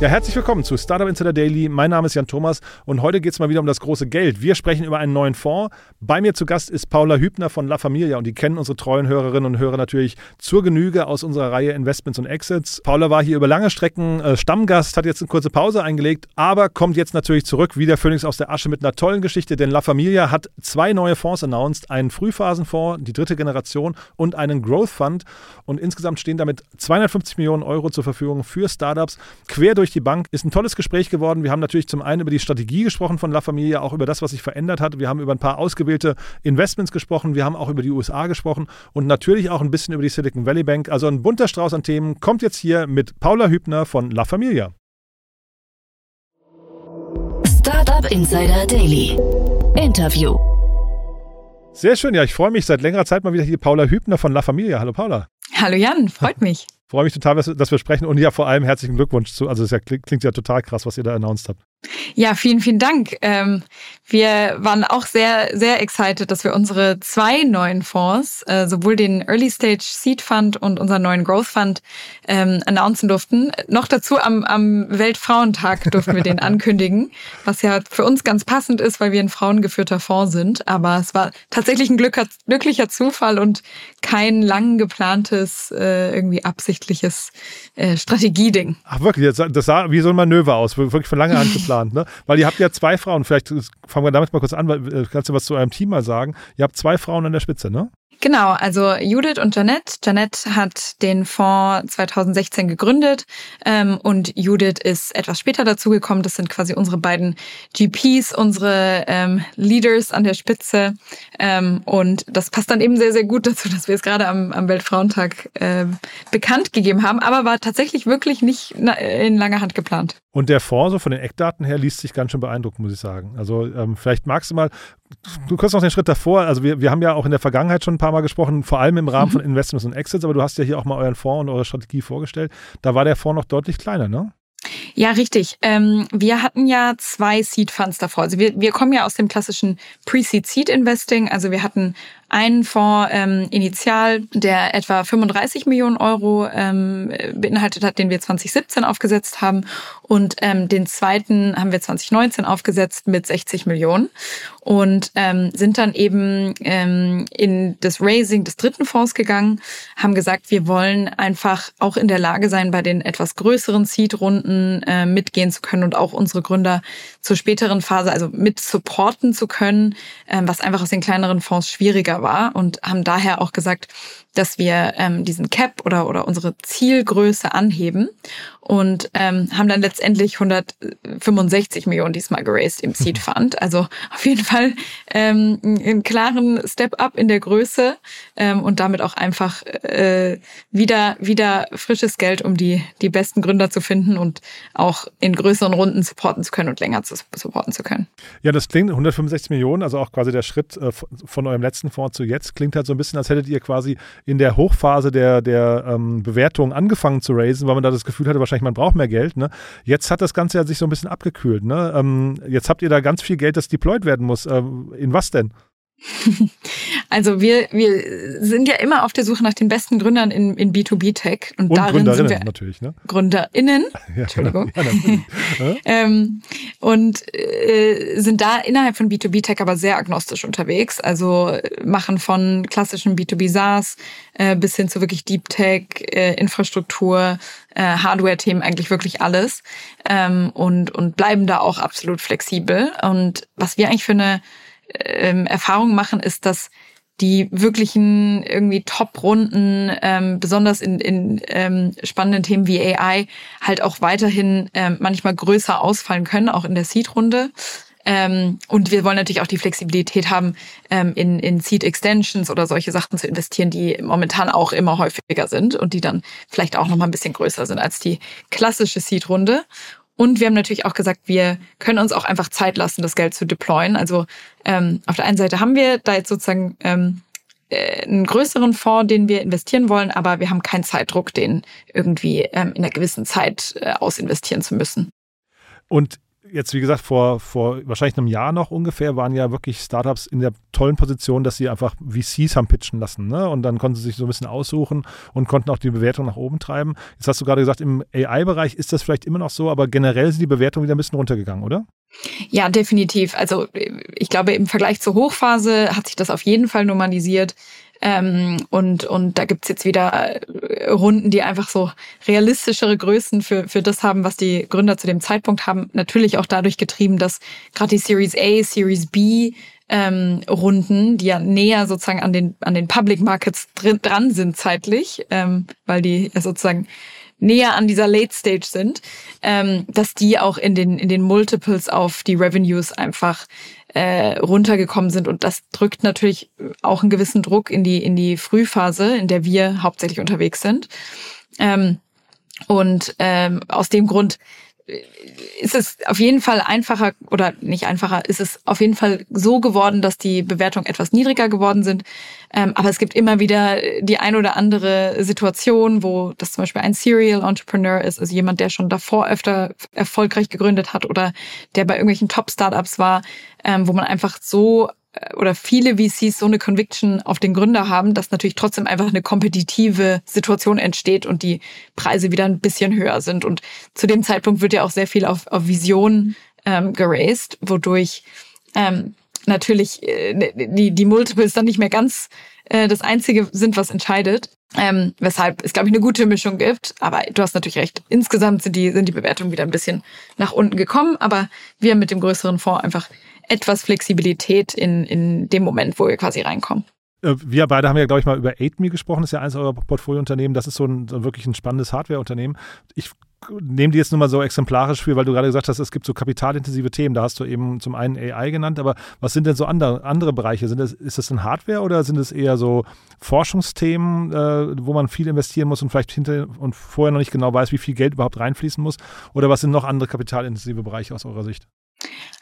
Ja, herzlich willkommen zu Startup Insider Daily. Mein Name ist Jan Thomas und heute geht es mal wieder um das große Geld. Wir sprechen über einen neuen Fonds. Bei mir zu Gast ist Paula Hübner von La Familia und die kennen unsere treuen Hörerinnen und Hörer natürlich zur Genüge aus unserer Reihe Investments und Exits. Paula war hier über lange Strecken äh, Stammgast, hat jetzt eine kurze Pause eingelegt, aber kommt jetzt natürlich zurück wie der Phönix aus der Asche mit einer tollen Geschichte, denn La Familia hat zwei neue Fonds announced, einen Frühphasenfonds, die dritte Generation und einen Growth Fund und insgesamt stehen damit 250 Millionen Euro zur Verfügung für Startups quer durch durch die Bank. Ist ein tolles Gespräch geworden. Wir haben natürlich zum einen über die Strategie gesprochen von La Familia, auch über das, was sich verändert hat. Wir haben über ein paar ausgewählte Investments gesprochen. Wir haben auch über die USA gesprochen und natürlich auch ein bisschen über die Silicon Valley Bank. Also ein bunter Strauß an Themen kommt jetzt hier mit Paula Hübner von La Familia. Startup Insider Daily. Interview. Sehr schön, ja, ich freue mich seit längerer Zeit mal wieder hier Paula Hübner von La Familia. Hallo Paula. Hallo Jan, freut mich. Freue mich total, dass wir sprechen und ja vor allem herzlichen Glückwunsch zu. Also es ja, klingt ja total krass, was ihr da announced habt. Ja, vielen, vielen Dank. Ähm, wir waren auch sehr, sehr excited, dass wir unsere zwei neuen Fonds, äh, sowohl den Early Stage Seed Fund und unseren neuen Growth Fund, ähm, announcen durften. Noch dazu am, am Weltfrauentag durften wir den ankündigen, was ja für uns ganz passend ist, weil wir ein frauengeführter Fonds sind. Aber es war tatsächlich ein Glück, glücklicher Zufall und kein lang geplantes, äh, irgendwie absichtliches äh, Strategieding. Ach wirklich, das sah wie so ein Manöver aus, wirklich von langer Hand geplant geplant, ne? Weil ihr habt ja zwei Frauen, vielleicht fangen wir damit mal kurz an, weil, äh, kannst du was zu eurem Team mal sagen? Ihr habt zwei Frauen an der Spitze, ne? Genau, also Judith und Janette. Janette hat den Fonds 2016 gegründet ähm, und Judith ist etwas später dazugekommen. Das sind quasi unsere beiden GPs, unsere ähm, Leaders an der Spitze. Ähm, und das passt dann eben sehr, sehr gut dazu, dass wir es gerade am, am Weltfrauentag äh, bekannt gegeben haben, aber war tatsächlich wirklich nicht in langer Hand geplant. Und der Fonds, so von den Eckdaten her, liest sich ganz schön beeindruckend, muss ich sagen. Also ähm, vielleicht magst du mal, du kurz noch den Schritt davor, also wir, wir haben ja auch in der Vergangenheit schon ein paar Mal gesprochen, vor allem im Rahmen mhm. von Investments und Exits, aber du hast ja hier auch mal euren Fonds und eure Strategie vorgestellt. Da war der Fonds noch deutlich kleiner, ne? Ja, richtig. Ähm, wir hatten ja zwei Seed Funds davor. Also wir, wir kommen ja aus dem klassischen Pre-Seed Seed Investing. Also wir hatten einen Fonds ähm, initial, der etwa 35 Millionen Euro ähm, beinhaltet hat, den wir 2017 aufgesetzt haben. Und ähm, den zweiten haben wir 2019 aufgesetzt mit 60 Millionen und ähm, sind dann eben ähm, in das Raising des dritten Fonds gegangen, haben gesagt, wir wollen einfach auch in der Lage sein, bei den etwas größeren Seed-Runden äh, mitgehen zu können und auch unsere Gründer zur späteren Phase, also mit supporten zu können, äh, was einfach aus den kleineren Fonds schwieriger war und haben daher auch gesagt, dass wir ähm, diesen Cap oder, oder unsere Zielgröße anheben und ähm, haben dann letztendlich 165 Millionen diesmal geraced im Seed Fund. Also auf jeden Fall ähm, einen klaren Step-up in der Größe ähm, und damit auch einfach äh, wieder, wieder frisches Geld, um die, die besten Gründer zu finden und auch in größeren Runden supporten zu können und länger zu supporten zu können. Ja, das klingt 165 Millionen, also auch quasi der Schritt äh, von eurem letzten Fonds zu jetzt, klingt halt so ein bisschen, als hättet ihr quasi in der Hochphase der, der ähm, Bewertung angefangen zu raisen, weil man da das Gefühl hatte, wahrscheinlich man braucht mehr Geld. Ne? Jetzt hat das Ganze ja sich so ein bisschen abgekühlt. Ne? Ähm, jetzt habt ihr da ganz viel Geld, das deployed werden muss. Ähm, in was denn? Also wir, wir sind ja immer auf der Suche nach den besten Gründern in, in B2B-Tech. Und, und darin sind wir natürlich, ne? GründerInnen, ja, Entschuldigung. Ja, ähm, und äh, sind da innerhalb von B2B-Tech aber sehr agnostisch unterwegs. Also machen von klassischen B2B SaaS äh, bis hin zu wirklich Deep Tech, äh, Infrastruktur, äh, Hardware-Themen, eigentlich wirklich alles. Ähm, und, und bleiben da auch absolut flexibel. Und was wir eigentlich für eine ähm, Erfahrung machen, ist, dass die wirklichen irgendwie Top-Runden, ähm, besonders in, in ähm, spannenden Themen wie AI, halt auch weiterhin ähm, manchmal größer ausfallen können, auch in der Seed-Runde. Ähm, und wir wollen natürlich auch die Flexibilität haben, ähm, in, in Seed Extensions oder solche Sachen zu investieren, die momentan auch immer häufiger sind und die dann vielleicht auch noch mal ein bisschen größer sind als die klassische Seed-Runde. Und wir haben natürlich auch gesagt, wir können uns auch einfach Zeit lassen, das Geld zu deployen. Also ähm, auf der einen Seite haben wir da jetzt sozusagen ähm, äh, einen größeren Fonds, den wir investieren wollen, aber wir haben keinen Zeitdruck, den irgendwie ähm, in einer gewissen Zeit äh, ausinvestieren zu müssen. Und jetzt, wie gesagt, vor, vor wahrscheinlich einem Jahr noch ungefähr waren ja wirklich Startups in der tollen Position, dass sie einfach VCs haben pitchen lassen. Ne? Und dann konnten sie sich so ein bisschen aussuchen und konnten auch die Bewertung nach oben treiben. Jetzt hast du gerade gesagt, im AI-Bereich ist das vielleicht immer noch so, aber generell sind die Bewertungen wieder ein bisschen runtergegangen, oder? Ja, definitiv. Also ich glaube, im Vergleich zur Hochphase hat sich das auf jeden Fall normalisiert. Ähm, und, und da gibt's jetzt wieder äh, Runden, die einfach so realistischere Größen für, für das haben, was die Gründer zu dem Zeitpunkt haben. Natürlich auch dadurch getrieben, dass gerade die Series A, Series B ähm, Runden, die ja näher sozusagen an den, an den Public Markets drin, dran sind zeitlich, ähm, weil die ja sozusagen näher an dieser Late Stage sind, ähm, dass die auch in den, in den Multiples auf die Revenues einfach äh, runtergekommen sind. Und das drückt natürlich auch einen gewissen Druck in die, in die Frühphase, in der wir hauptsächlich unterwegs sind. Ähm, und ähm, aus dem Grund ist es auf jeden Fall einfacher oder nicht einfacher, ist es auf jeden Fall so geworden, dass die Bewertungen etwas niedriger geworden sind. Ähm, aber es gibt immer wieder die ein oder andere Situation, wo das zum Beispiel ein Serial Entrepreneur ist, also jemand, der schon davor öfter erfolgreich gegründet hat oder der bei irgendwelchen Top-Startups war, ähm, wo man einfach so oder viele VCs so eine Conviction auf den Gründer haben, dass natürlich trotzdem einfach eine kompetitive Situation entsteht und die Preise wieder ein bisschen höher sind. Und zu dem Zeitpunkt wird ja auch sehr viel auf, auf Vision ähm, geraced, wodurch ähm, natürlich äh, die, die Multiples dann nicht mehr ganz äh, das Einzige sind, was entscheidet. Ähm, weshalb es, glaube ich, eine gute Mischung gibt. Aber du hast natürlich recht. Insgesamt sind die, sind die Bewertungen wieder ein bisschen nach unten gekommen. Aber wir mit dem größeren Fonds einfach etwas Flexibilität in, in dem Moment, wo wir quasi reinkommen. Äh, wir beide haben ja, glaube ich, mal über 8Me gesprochen. Das ist ja eines eurer Portfoliounternehmen. Das ist so ein so wirklich ein spannendes Hardware-Unternehmen. Ich nehme die jetzt nur mal so exemplarisch für, weil du gerade gesagt hast, es gibt so kapitalintensive Themen. Da hast du eben zum einen AI genannt, aber was sind denn so andere, andere Bereiche? Sind das, ist das ein Hardware oder sind es eher so Forschungsthemen, äh, wo man viel investieren muss und vielleicht hinter und vorher noch nicht genau weiß, wie viel Geld überhaupt reinfließen muss? Oder was sind noch andere kapitalintensive Bereiche aus eurer Sicht?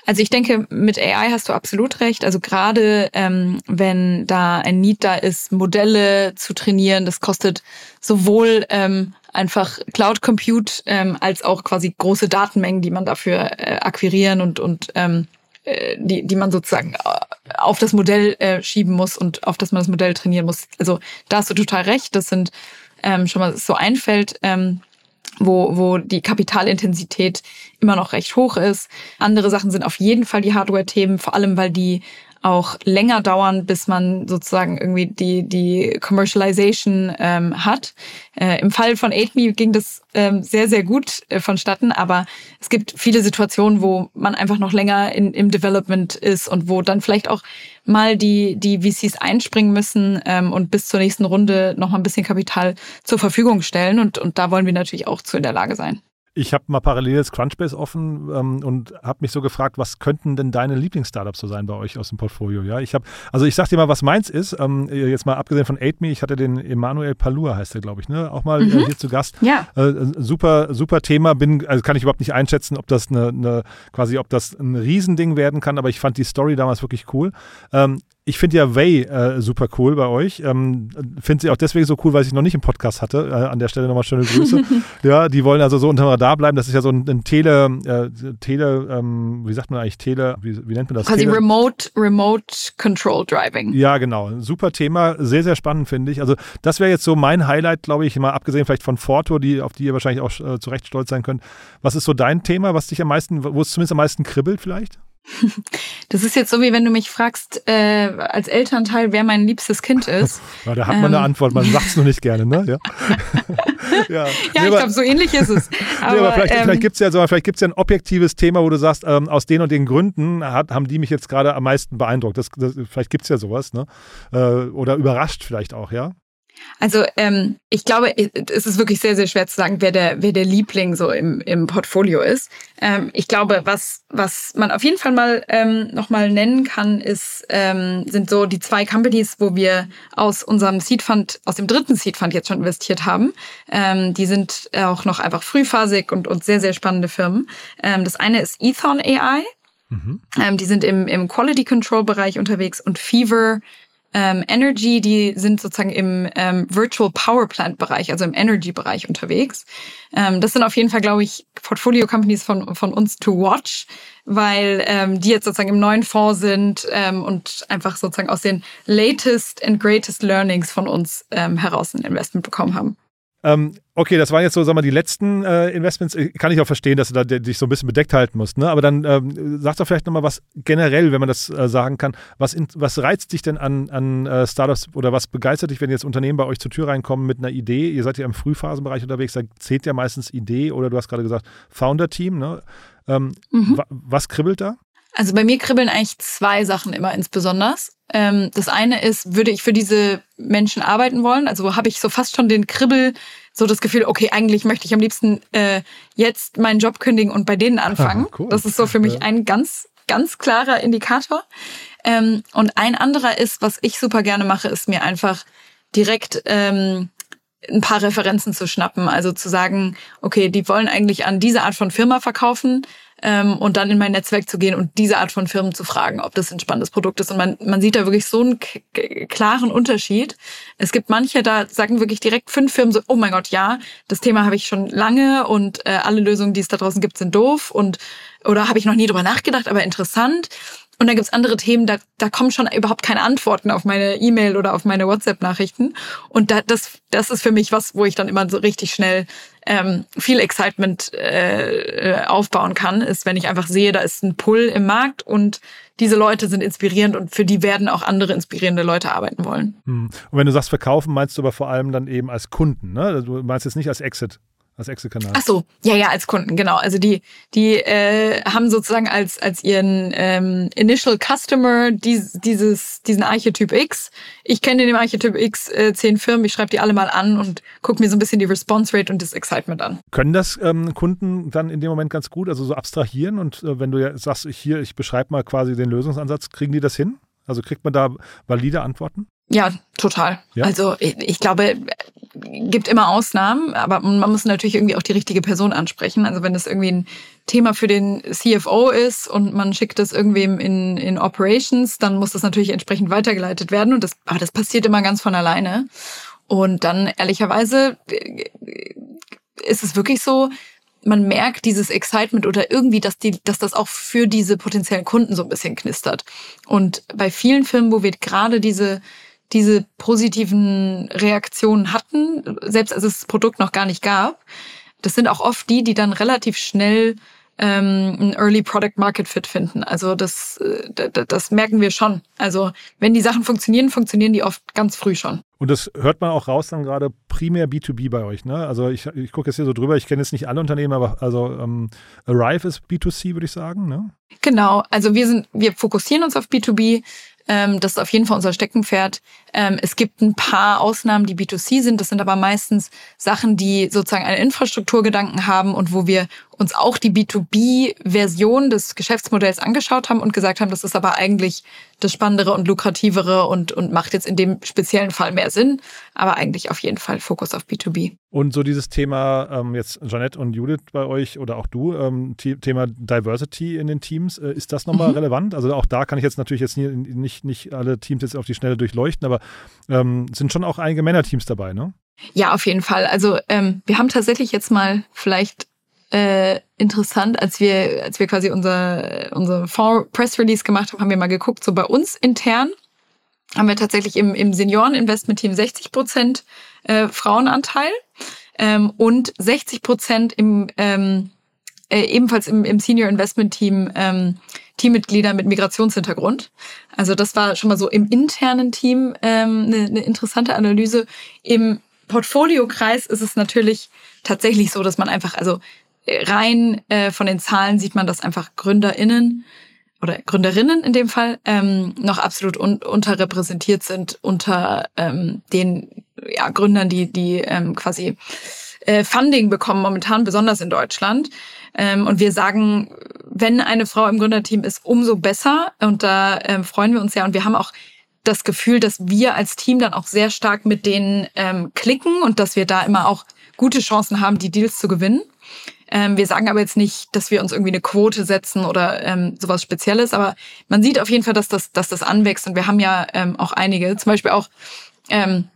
Also ich denke, mit AI hast du absolut recht. Also gerade ähm, wenn da ein Need da ist, Modelle zu trainieren, das kostet sowohl ähm, einfach Cloud Compute ähm, als auch quasi große Datenmengen, die man dafür äh, akquirieren und und ähm, äh, die die man sozusagen äh, auf das Modell äh, schieben muss und auf das man das Modell trainieren muss. Also da hast du total recht. Das sind ähm, schon mal so ein Feld. Ähm, wo, wo die Kapitalintensität immer noch recht hoch ist. Andere Sachen sind auf jeden Fall die Hardware-Themen, vor allem weil die auch länger dauern, bis man sozusagen irgendwie die, die Commercialization ähm, hat. Äh, Im Fall von 8Me ging das ähm, sehr, sehr gut äh, vonstatten, aber es gibt viele Situationen, wo man einfach noch länger in, im Development ist und wo dann vielleicht auch mal die, die VCs einspringen müssen ähm, und bis zur nächsten Runde noch mal ein bisschen Kapital zur Verfügung stellen. Und, und da wollen wir natürlich auch zu in der Lage sein. Ich habe mal paralleles Crunchbase offen ähm, und habe mich so gefragt, was könnten denn deine Lieblingsstartups so sein bei euch aus dem Portfolio? Ja, ich habe, also ich sag dir mal, was meins ist. Ähm, jetzt mal abgesehen von 8Me, ich hatte den Emanuel Palua, heißt der, glaube ich, ne? Auch mal äh, mhm. äh, hier zu Gast. Ja. Äh, super, super Thema. Bin, also kann ich überhaupt nicht einschätzen, ob das eine, eine quasi, ob das ein Riesending werden kann, aber ich fand die Story damals wirklich cool. Ähm, ich finde ja Way äh, super cool bei euch. Ähm, finde sie auch deswegen so cool, weil ich sie noch nicht im Podcast hatte. Äh, an der Stelle nochmal schöne Grüße. ja, die wollen also so unter Radar bleiben. Das ist ja so ein, ein Tele, äh, Tele, ähm, wie sagt man eigentlich Tele, wie, wie nennt man das? Quasi Tele Remote, Remote Control Driving. Ja, genau. Super Thema. Sehr, sehr spannend, finde ich. Also das wäre jetzt so mein Highlight, glaube ich, mal abgesehen vielleicht von Forto, die, auf die ihr wahrscheinlich auch äh, zu Recht stolz sein könnt. Was ist so dein Thema, was dich am meisten, wo es zumindest am meisten kribbelt vielleicht? Das ist jetzt so, wie wenn du mich fragst, äh, als Elternteil, wer mein liebstes Kind ist. Ja, da hat man ähm. eine Antwort, man sagt es nur nicht gerne, ne? Ja, ja. ja nee, ich glaube, so ähnlich ist es. Aber, nee, aber vielleicht, ähm, vielleicht gibt es ja so, vielleicht gibt's ja ein objektives Thema, wo du sagst, ähm, aus den und den Gründen hat, haben die mich jetzt gerade am meisten beeindruckt. Das, das, vielleicht gibt es ja sowas, ne? Äh, oder überrascht vielleicht auch, ja? Also ähm, ich glaube, es ist wirklich sehr, sehr schwer zu sagen, wer der, wer der Liebling so im, im Portfolio ist. Ähm, ich glaube, was, was man auf jeden Fall mal ähm, nochmal nennen kann, ist, ähm, sind so die zwei Companies, wo wir aus unserem Seed Fund, aus dem dritten Seed Fund jetzt schon investiert haben. Ähm, die sind auch noch einfach frühphasig und, und sehr, sehr spannende Firmen. Ähm, das eine ist Ethon AI. Mhm. Ähm, die sind im, im Quality Control Bereich unterwegs und Fever ähm, Energy, die sind sozusagen im ähm, Virtual Power Plant Bereich, also im Energy Bereich unterwegs. Ähm, das sind auf jeden Fall, glaube ich, Portfolio Companies von, von uns to watch, weil ähm, die jetzt sozusagen im neuen Fonds sind ähm, und einfach sozusagen aus den latest and greatest learnings von uns ähm, heraus ein Investment bekommen haben. Ähm, okay, das waren jetzt so, sagen wir, die letzten äh, Investments. Kann ich auch verstehen, dass du da dich so ein bisschen bedeckt halten musst. Ne? Aber dann ähm, sag doch vielleicht nochmal was generell, wenn man das äh, sagen kann. Was, in, was reizt dich denn an, an äh, Startups oder was begeistert dich, wenn jetzt Unternehmen bei euch zur Tür reinkommen mit einer Idee? Ihr seid ja im Frühphasenbereich unterwegs, da zählt ja meistens Idee oder du hast gerade gesagt Founder-Team. Ne? Ähm, mhm. Was kribbelt da? Also bei mir kribbeln eigentlich zwei Sachen immer insbesondere. Ähm, das eine ist, würde ich für diese Menschen arbeiten wollen? Also habe ich so fast schon den Kribbel, so das Gefühl, okay, eigentlich möchte ich am liebsten äh, jetzt meinen Job kündigen und bei denen anfangen. Ah, cool. Das ist so für mich ein ganz, ganz klarer Indikator. Ähm, und ein anderer ist, was ich super gerne mache, ist mir einfach direkt ähm, ein paar Referenzen zu schnappen. Also zu sagen, okay, die wollen eigentlich an diese Art von Firma verkaufen ähm, und dann in mein Netzwerk zu gehen und diese Art von Firmen zu fragen, ob das ein spannendes Produkt ist. Und man, man sieht da wirklich so einen klaren Unterschied. Es gibt manche, da sagen wirklich direkt fünf Firmen so, oh mein Gott, ja, das Thema habe ich schon lange und äh, alle Lösungen, die es da draußen gibt, sind doof und oder habe ich noch nie drüber nachgedacht, aber interessant. Und dann gibt's andere Themen, da, da kommen schon überhaupt keine Antworten auf meine E-Mail oder auf meine WhatsApp-Nachrichten. Und da, das, das ist für mich was, wo ich dann immer so richtig schnell ähm, viel Excitement äh, aufbauen kann, ist, wenn ich einfach sehe, da ist ein Pull im Markt und diese Leute sind inspirierend und für die werden auch andere inspirierende Leute arbeiten wollen. Hm. Und wenn du sagst verkaufen, meinst du aber vor allem dann eben als Kunden, ne? Du meinst jetzt nicht als Exit als Exit-Kanal. Ach so, ja, ja, als Kunden, genau. Also die, die äh, haben sozusagen als als ihren ähm, Initial Customer dies, dieses diesen Archetyp X. Ich kenne in dem Archetyp X äh, zehn Firmen, ich schreibe die alle mal an und gucke mir so ein bisschen die Response Rate und das Excitement an. Können das ähm, Kunden dann in dem Moment ganz gut, also so abstrahieren und äh, wenn du ja sagst, ich hier, ich beschreibe mal quasi den Lösungsansatz, kriegen die das hin? Also kriegt man da valide Antworten? Ja, total. Ja? Also ich, ich glaube, gibt immer Ausnahmen, aber man muss natürlich irgendwie auch die richtige Person ansprechen. Also wenn das irgendwie ein Thema für den CFO ist und man schickt das irgendwem in, in Operations, dann muss das natürlich entsprechend weitergeleitet werden. Und das, aber das passiert immer ganz von alleine. Und dann ehrlicherweise äh, ist es wirklich so, man merkt dieses Excitement oder irgendwie, dass die, dass das auch für diese potenziellen Kunden so ein bisschen knistert. Und bei vielen Filmen, wo wir gerade diese diese positiven Reaktionen hatten, selbst als es das Produkt noch gar nicht gab, das sind auch oft die, die dann relativ schnell ähm, ein Early Product Market Fit finden. Also das, äh, das merken wir schon. Also wenn die Sachen funktionieren, funktionieren die oft ganz früh schon. Und das hört man auch raus dann gerade primär B2B bei euch, ne? Also ich, ich gucke jetzt hier so drüber, ich kenne jetzt nicht alle Unternehmen, aber also ähm, Arrive ist B2C, würde ich sagen, ne? Genau, also wir sind, wir fokussieren uns auf B2B. Ähm, das ist auf jeden Fall unser Steckenpferd. Ähm, es gibt ein paar Ausnahmen, die B2C sind. Das sind aber meistens Sachen, die sozusagen einen Infrastrukturgedanken haben und wo wir uns auch die B2B-Version des Geschäftsmodells angeschaut haben und gesagt haben, das ist aber eigentlich das Spannendere und Lukrativere und, und macht jetzt in dem speziellen Fall mehr Sinn. Aber eigentlich auf jeden Fall Fokus auf B2B. Und so dieses Thema, ähm, jetzt Janette und Judith bei euch oder auch du, ähm, Thema Diversity in den Teams, äh, ist das nochmal mhm. relevant? Also auch da kann ich jetzt natürlich jetzt nie, nicht, nicht alle Teams jetzt auf die Schnelle durchleuchten, aber ähm, sind schon auch einige Männerteams dabei, ne? Ja, auf jeden Fall. Also ähm, wir haben tatsächlich jetzt mal vielleicht äh, interessant, als wir, als wir quasi unser, unser Fonds Press Release gemacht haben, haben wir mal geguckt, so bei uns intern haben wir tatsächlich im, im Senioren-Investment-Team 60 Prozent äh, Frauenanteil ähm, und 60 Prozent im ähm, äh, ebenfalls im, im Senior Investment Team ähm, Teammitglieder mit Migrationshintergrund. Also das war schon mal so im internen Team ähm, eine, eine interessante Analyse. Im Portfoliokreis ist es natürlich tatsächlich so, dass man einfach, also rein äh, von den Zahlen sieht man, dass einfach GründerInnen oder Gründerinnen in dem Fall ähm, noch absolut un unterrepräsentiert sind unter ähm, den ja, Gründern, die, die ähm, quasi äh, Funding bekommen, momentan besonders in Deutschland. Ähm, und wir sagen, wenn eine Frau im Gründerteam ist, umso besser. Und da ähm, freuen wir uns ja. Und wir haben auch das Gefühl, dass wir als Team dann auch sehr stark mit denen ähm, klicken und dass wir da immer auch gute Chancen haben, die Deals zu gewinnen. Ähm, wir sagen aber jetzt nicht, dass wir uns irgendwie eine Quote setzen oder ähm, sowas Spezielles, aber man sieht auf jeden Fall, dass das, dass das anwächst und wir haben ja ähm, auch einige, zum Beispiel auch ähm,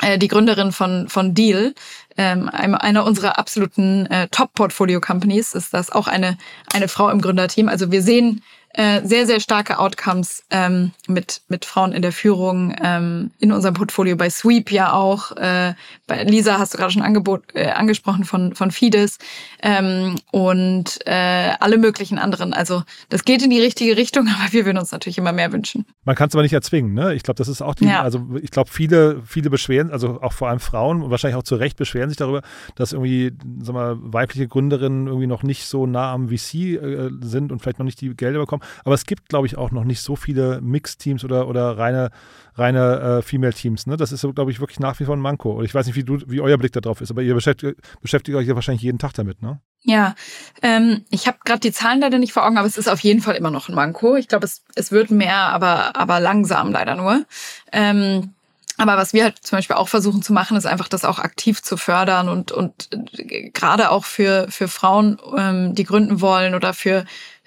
äh, die Gründerin von, von Deal, ähm, einer unserer absoluten äh, Top-Portfolio-Companies, ist das auch eine, eine Frau im Gründerteam. Also wir sehen äh, sehr, sehr starke Outcomes ähm, mit, mit Frauen in der Führung ähm, in unserem Portfolio bei Sweep ja auch. Äh, bei Lisa hast du gerade schon Angebot, äh, angesprochen von, von Fides ähm, und äh, alle möglichen anderen. Also das geht in die richtige Richtung, aber wir würden uns natürlich immer mehr wünschen. Man kann es aber nicht erzwingen, ne? Ich glaube, das ist auch die, ja. also ich glaube, viele, viele beschweren, also auch vor allem Frauen, wahrscheinlich auch zu Recht beschweren sich darüber, dass irgendwie, sag mal, weibliche Gründerinnen irgendwie noch nicht so nah am VC äh, sind und vielleicht noch nicht die Gelder bekommen. Aber es gibt, glaube ich, auch noch nicht so viele Mixed-Teams oder, oder reine, reine äh, Female-Teams. Ne? Das ist, glaube ich, wirklich nach wie vor ein Manko. Und ich weiß nicht, wie, du, wie euer Blick darauf ist, aber ihr beschäftigt, beschäftigt euch ja wahrscheinlich jeden Tag damit, ne? Ja, ähm, ich habe gerade die Zahlen leider nicht vor Augen, aber es ist auf jeden Fall immer noch ein Manko. Ich glaube, es, es wird mehr, aber, aber langsam leider nur. Ähm, aber was wir halt zum Beispiel auch versuchen zu machen, ist einfach das auch aktiv zu fördern und, und äh, gerade auch für, für Frauen, ähm, die gründen wollen oder für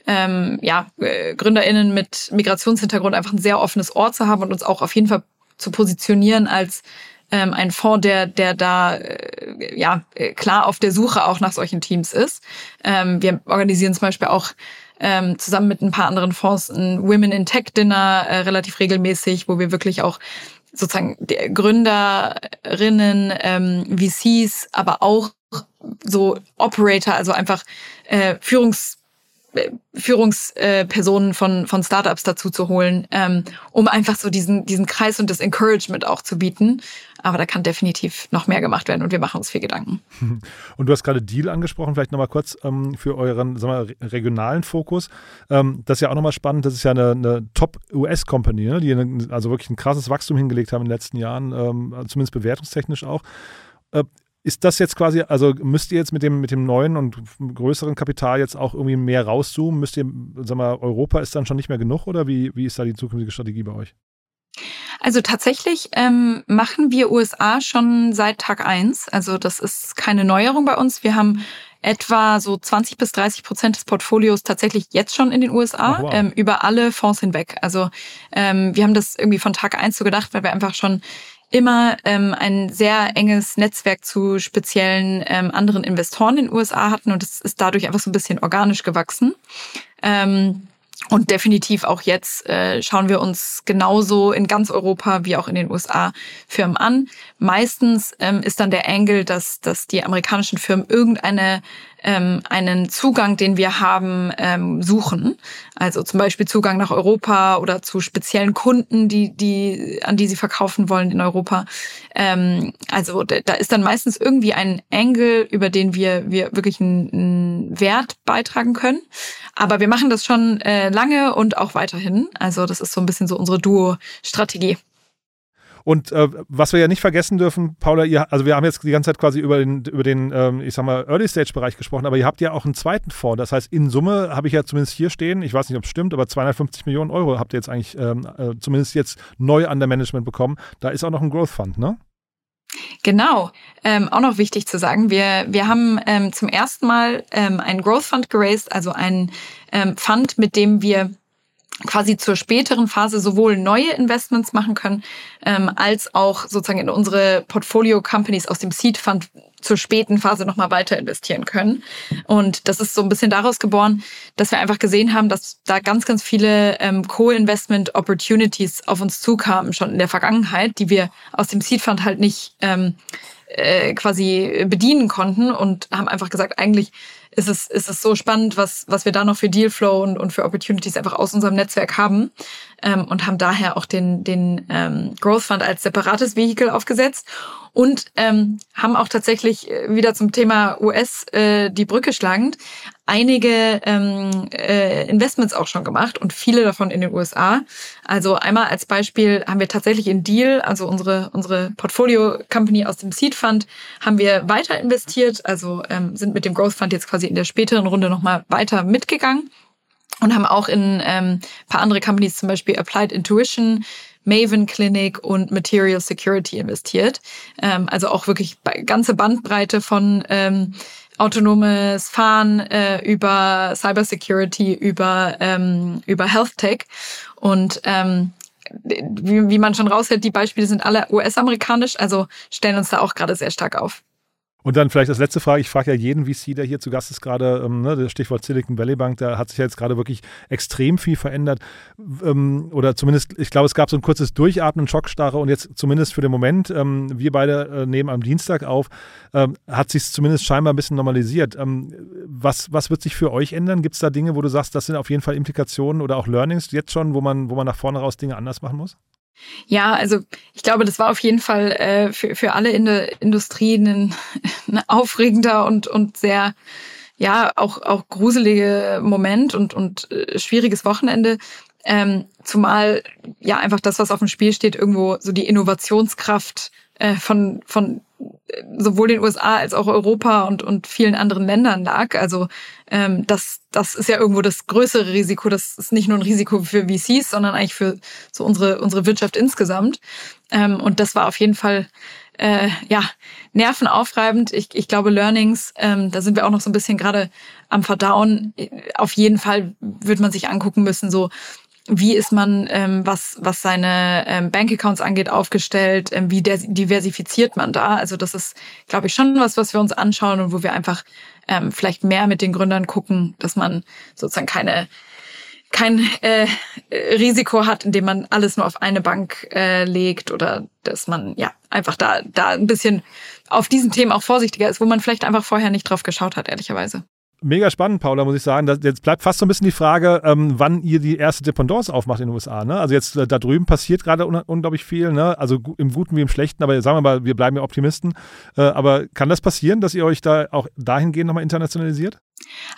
ähm, ja, äh, GründerInnen mit Migrationshintergrund einfach ein sehr offenes Ohr zu haben und uns auch auf jeden Fall zu positionieren als ähm, ein Fonds, der, der da äh, ja äh, klar auf der Suche auch nach solchen Teams ist. Ähm, wir organisieren zum Beispiel auch ähm, zusammen mit ein paar anderen Fonds ein Women in Tech Dinner äh, relativ regelmäßig, wo wir wirklich auch sozusagen Gründerinnen, ähm, VCs, aber auch so Operator, also einfach äh, Führungs Führungspersonen von, von Startups dazu zu holen, ähm, um einfach so diesen, diesen Kreis und das Encouragement auch zu bieten. Aber da kann definitiv noch mehr gemacht werden und wir machen uns viel Gedanken. Und du hast gerade Deal angesprochen, vielleicht nochmal kurz ähm, für euren sagen wir, regionalen Fokus. Ähm, das ist ja auch nochmal spannend, das ist ja eine, eine Top-US-Company, ne, die eine, also wirklich ein krasses Wachstum hingelegt haben in den letzten Jahren, ähm, zumindest bewertungstechnisch auch. Ist das jetzt quasi, also müsst ihr jetzt mit dem, mit dem neuen und größeren Kapital jetzt auch irgendwie mehr rauszoomen? Müsst ihr, sag mal, Europa ist dann schon nicht mehr genug oder wie, wie ist da die zukünftige Strategie bei euch? Also tatsächlich ähm, machen wir USA schon seit Tag eins. Also das ist keine Neuerung bei uns. Wir haben etwa so 20 bis 30 Prozent des Portfolios tatsächlich jetzt schon in den USA, wow. ähm, über alle Fonds hinweg. Also ähm, wir haben das irgendwie von Tag eins so gedacht, weil wir einfach schon immer ähm, ein sehr enges Netzwerk zu speziellen ähm, anderen Investoren in den USA hatten und es ist dadurch einfach so ein bisschen organisch gewachsen. Ähm, und definitiv auch jetzt äh, schauen wir uns genauso in ganz Europa wie auch in den USA Firmen an. Meistens ähm, ist dann der Angle, dass, dass die amerikanischen Firmen irgendeine ähm, einen Zugang, den wir haben, ähm, suchen. Also zum Beispiel Zugang nach Europa oder zu speziellen Kunden, die, die, an die sie verkaufen wollen in Europa. Ähm, also da ist dann meistens irgendwie ein Angle, über den wir, wir wirklich einen, einen Wert beitragen können. Aber wir machen das schon äh, lange und auch weiterhin. Also das ist so ein bisschen so unsere Duo-Strategie. Und äh, was wir ja nicht vergessen dürfen, Paula, ihr, also wir haben jetzt die ganze Zeit quasi über den, über den ähm, ich sag mal, Early-Stage-Bereich gesprochen, aber ihr habt ja auch einen zweiten Fonds. Das heißt, in Summe habe ich ja zumindest hier stehen, ich weiß nicht, ob es stimmt, aber 250 Millionen Euro habt ihr jetzt eigentlich ähm, äh, zumindest jetzt neu an der Management bekommen. Da ist auch noch ein Growth Fund, ne? Genau, ähm, auch noch wichtig zu sagen, wir, wir haben ähm, zum ersten Mal ähm, einen Growth Fund geraced, also einen ähm, Fund, mit dem wir quasi zur späteren Phase sowohl neue Investments machen können, ähm, als auch sozusagen in unsere Portfolio-Companies aus dem Seed Fund zur späten Phase nochmal weiter investieren können. Und das ist so ein bisschen daraus geboren, dass wir einfach gesehen haben, dass da ganz, ganz viele ähm, Co-Investment-Opportunities auf uns zukamen, schon in der Vergangenheit, die wir aus dem Seed Fund halt nicht ähm, äh, quasi bedienen konnten und haben einfach gesagt, eigentlich ist es, ist es so spannend, was, was wir da noch für Dealflow und, und für Opportunities einfach aus unserem Netzwerk haben ähm, und haben daher auch den, den ähm, Growth Fund als separates Vehikel aufgesetzt und ähm, haben auch tatsächlich äh, wieder zum Thema US äh, die Brücke schlagend einige ähm, äh, Investments auch schon gemacht und viele davon in den USA. Also einmal als Beispiel haben wir tatsächlich in Deal, also unsere unsere Portfolio Company aus dem Seed Fund, haben wir weiter investiert, also ähm, sind mit dem Growth Fund jetzt quasi in der späteren Runde nochmal weiter mitgegangen und haben auch in ähm, paar andere Companies, zum Beispiel Applied Intuition, Maven Clinic und Material Security investiert. Ähm, also auch wirklich ganze Bandbreite von ähm, autonomes Fahren, äh, über Cybersecurity, über, ähm, über Health Tech. Und ähm, wie, wie man schon raushält, die Beispiele sind alle US-amerikanisch, also stellen uns da auch gerade sehr stark auf. Und dann vielleicht als letzte Frage, ich frage ja jeden VC, der hier zu Gast ist, gerade, ähm, ne, das Stichwort Silicon Valley Bank, da hat sich jetzt gerade wirklich extrem viel verändert. Ähm, oder zumindest, ich glaube, es gab so ein kurzes Durchatmen, Schockstarre und jetzt zumindest für den Moment, ähm, wir beide äh, nehmen am Dienstag auf, ähm, hat sich zumindest scheinbar ein bisschen normalisiert. Ähm, was, was wird sich für euch ändern? Gibt es da Dinge, wo du sagst, das sind auf jeden Fall Implikationen oder auch Learnings jetzt schon, wo man, wo man nach vorne raus Dinge anders machen muss? Ja, also ich glaube, das war auf jeden Fall äh, für, für alle in der Industrie ein, ein aufregender und, und sehr, ja, auch, auch gruselige Moment und, und äh, schwieriges Wochenende. Ähm, zumal ja einfach das, was auf dem Spiel steht, irgendwo so die Innovationskraft äh, von, von äh, sowohl den USA als auch Europa und, und vielen anderen Ländern lag. Also ähm, das, das ist ja irgendwo das größere Risiko. Das ist nicht nur ein Risiko für VCs, sondern eigentlich für so unsere, unsere Wirtschaft insgesamt. Ähm, und das war auf jeden Fall äh, ja nervenaufreibend. Ich, ich glaube, Learnings, ähm, da sind wir auch noch so ein bisschen gerade am Verdauen. Auf jeden Fall wird man sich angucken müssen, so wie ist man, ähm, was, was seine ähm, Bankaccounts angeht, aufgestellt, ähm, wie diversifiziert man da. Also das ist, glaube ich, schon was, was wir uns anschauen und wo wir einfach ähm, vielleicht mehr mit den Gründern gucken, dass man sozusagen keine kein äh, Risiko hat, indem man alles nur auf eine Bank äh, legt oder dass man ja einfach da da ein bisschen auf diesen Themen auch vorsichtiger ist, wo man vielleicht einfach vorher nicht drauf geschaut hat, ehrlicherweise. Mega spannend, Paula, muss ich sagen. Jetzt bleibt fast so ein bisschen die Frage, ähm, wann ihr die erste Dependance aufmacht in den USA. Ne? Also jetzt äh, da drüben passiert gerade un unglaublich viel, ne? also im Guten wie im Schlechten, aber sagen wir mal, wir bleiben ja Optimisten. Äh, aber kann das passieren, dass ihr euch da auch dahingehend nochmal internationalisiert?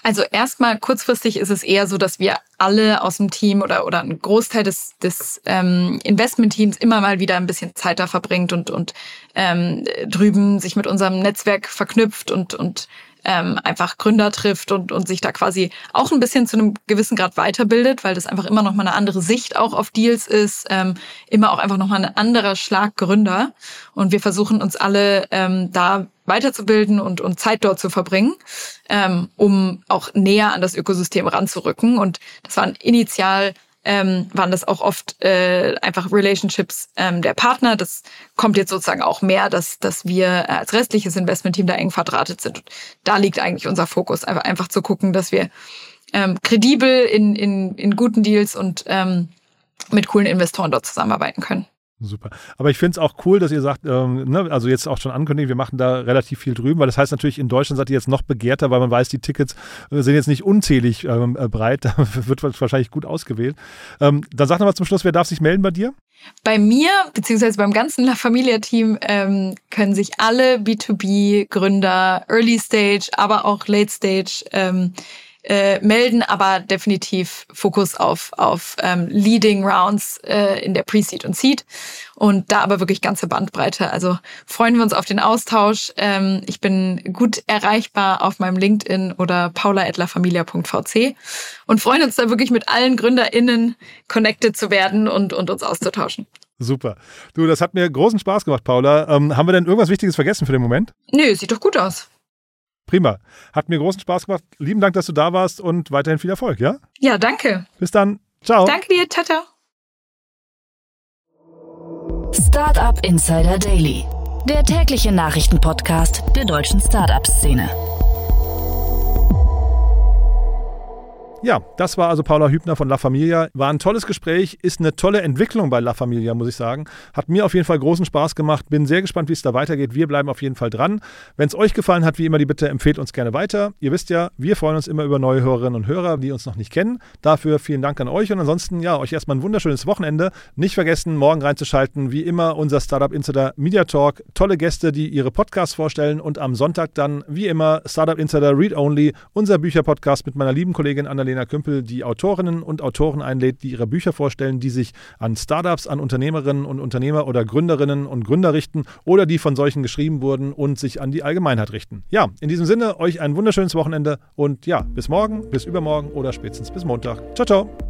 Also erstmal kurzfristig ist es eher so, dass wir alle aus dem Team oder, oder ein Großteil des, des ähm, Investment-Teams immer mal wieder ein bisschen Zeit da verbringt und, und ähm, drüben sich mit unserem Netzwerk verknüpft und, und ähm, einfach Gründer trifft und, und sich da quasi auch ein bisschen zu einem gewissen Grad weiterbildet, weil das einfach immer noch mal eine andere Sicht auch auf Deals ist, ähm, immer auch einfach noch mal ein anderer Schlag Gründer. Und wir versuchen uns alle ähm, da weiterzubilden und, und Zeit dort zu verbringen, ähm, um auch näher an das Ökosystem ranzurücken. Und das waren initial ähm, waren das auch oft äh, einfach Relationships ähm, der Partner. Das kommt jetzt sozusagen auch mehr, dass, dass wir als restliches Investmentteam da eng verdrahtet sind. Und da liegt eigentlich unser Fokus, einfach, einfach zu gucken, dass wir ähm, kredibel in, in, in guten Deals und ähm, mit coolen Investoren dort zusammenarbeiten können. Super. Aber ich finde es auch cool, dass ihr sagt, ähm, ne, also jetzt auch schon ankündigen, wir machen da relativ viel drüben, weil das heißt natürlich, in Deutschland seid ihr jetzt noch begehrter, weil man weiß, die Tickets äh, sind jetzt nicht unzählig ähm, äh, breit. Da wird wahrscheinlich gut ausgewählt. Ähm, dann sag nochmal zum Schluss, wer darf sich melden bei dir? Bei mir, beziehungsweise beim ganzen La Familia-Team, ähm, können sich alle B2B-Gründer, Early Stage, aber auch Late Stage, ähm, äh, melden, aber definitiv Fokus auf, auf ähm, Leading Rounds äh, in der Pre-Seed und Seed. Und da aber wirklich ganze Bandbreite. Also freuen wir uns auf den Austausch. Ähm, ich bin gut erreichbar auf meinem LinkedIn oder paula.lafamilia.vc und freuen uns da wirklich mit allen GründerInnen connected zu werden und, und uns auszutauschen. Super. Du, das hat mir großen Spaß gemacht, Paula. Ähm, haben wir denn irgendwas Wichtiges vergessen für den Moment? Nö, sieht doch gut aus. Prima. Hat mir großen Spaß gemacht. Lieben Dank, dass du da warst und weiterhin viel Erfolg, ja? Ja, danke. Bis dann. Ciao. Danke dir. Tata. Startup Insider Daily. Der tägliche Nachrichtenpodcast der deutschen Startup-Szene. Ja, das war also Paula Hübner von La Familia. War ein tolles Gespräch, ist eine tolle Entwicklung bei La Familia, muss ich sagen. Hat mir auf jeden Fall großen Spaß gemacht. Bin sehr gespannt, wie es da weitergeht. Wir bleiben auf jeden Fall dran. Wenn es euch gefallen hat, wie immer die Bitte, empfehlt uns gerne weiter. Ihr wisst ja, wir freuen uns immer über neue Hörerinnen und Hörer, die uns noch nicht kennen. Dafür vielen Dank an euch und ansonsten, ja, euch erstmal ein wunderschönes Wochenende. Nicht vergessen, morgen reinzuschalten, wie immer, unser Startup Insider Media Talk. Tolle Gäste, die ihre Podcasts vorstellen und am Sonntag dann, wie immer, Startup Insider Read Only, unser Bücherpodcast mit meiner lieben Kollegin Annalena Annalena Kümpel die Autorinnen und Autoren einlädt, die ihre Bücher vorstellen, die sich an Startups, an Unternehmerinnen und Unternehmer oder Gründerinnen und Gründer richten oder die von solchen geschrieben wurden und sich an die Allgemeinheit richten. Ja, in diesem Sinne, euch ein wunderschönes Wochenende und ja, bis morgen, bis übermorgen oder spätestens bis Montag. Ciao, ciao.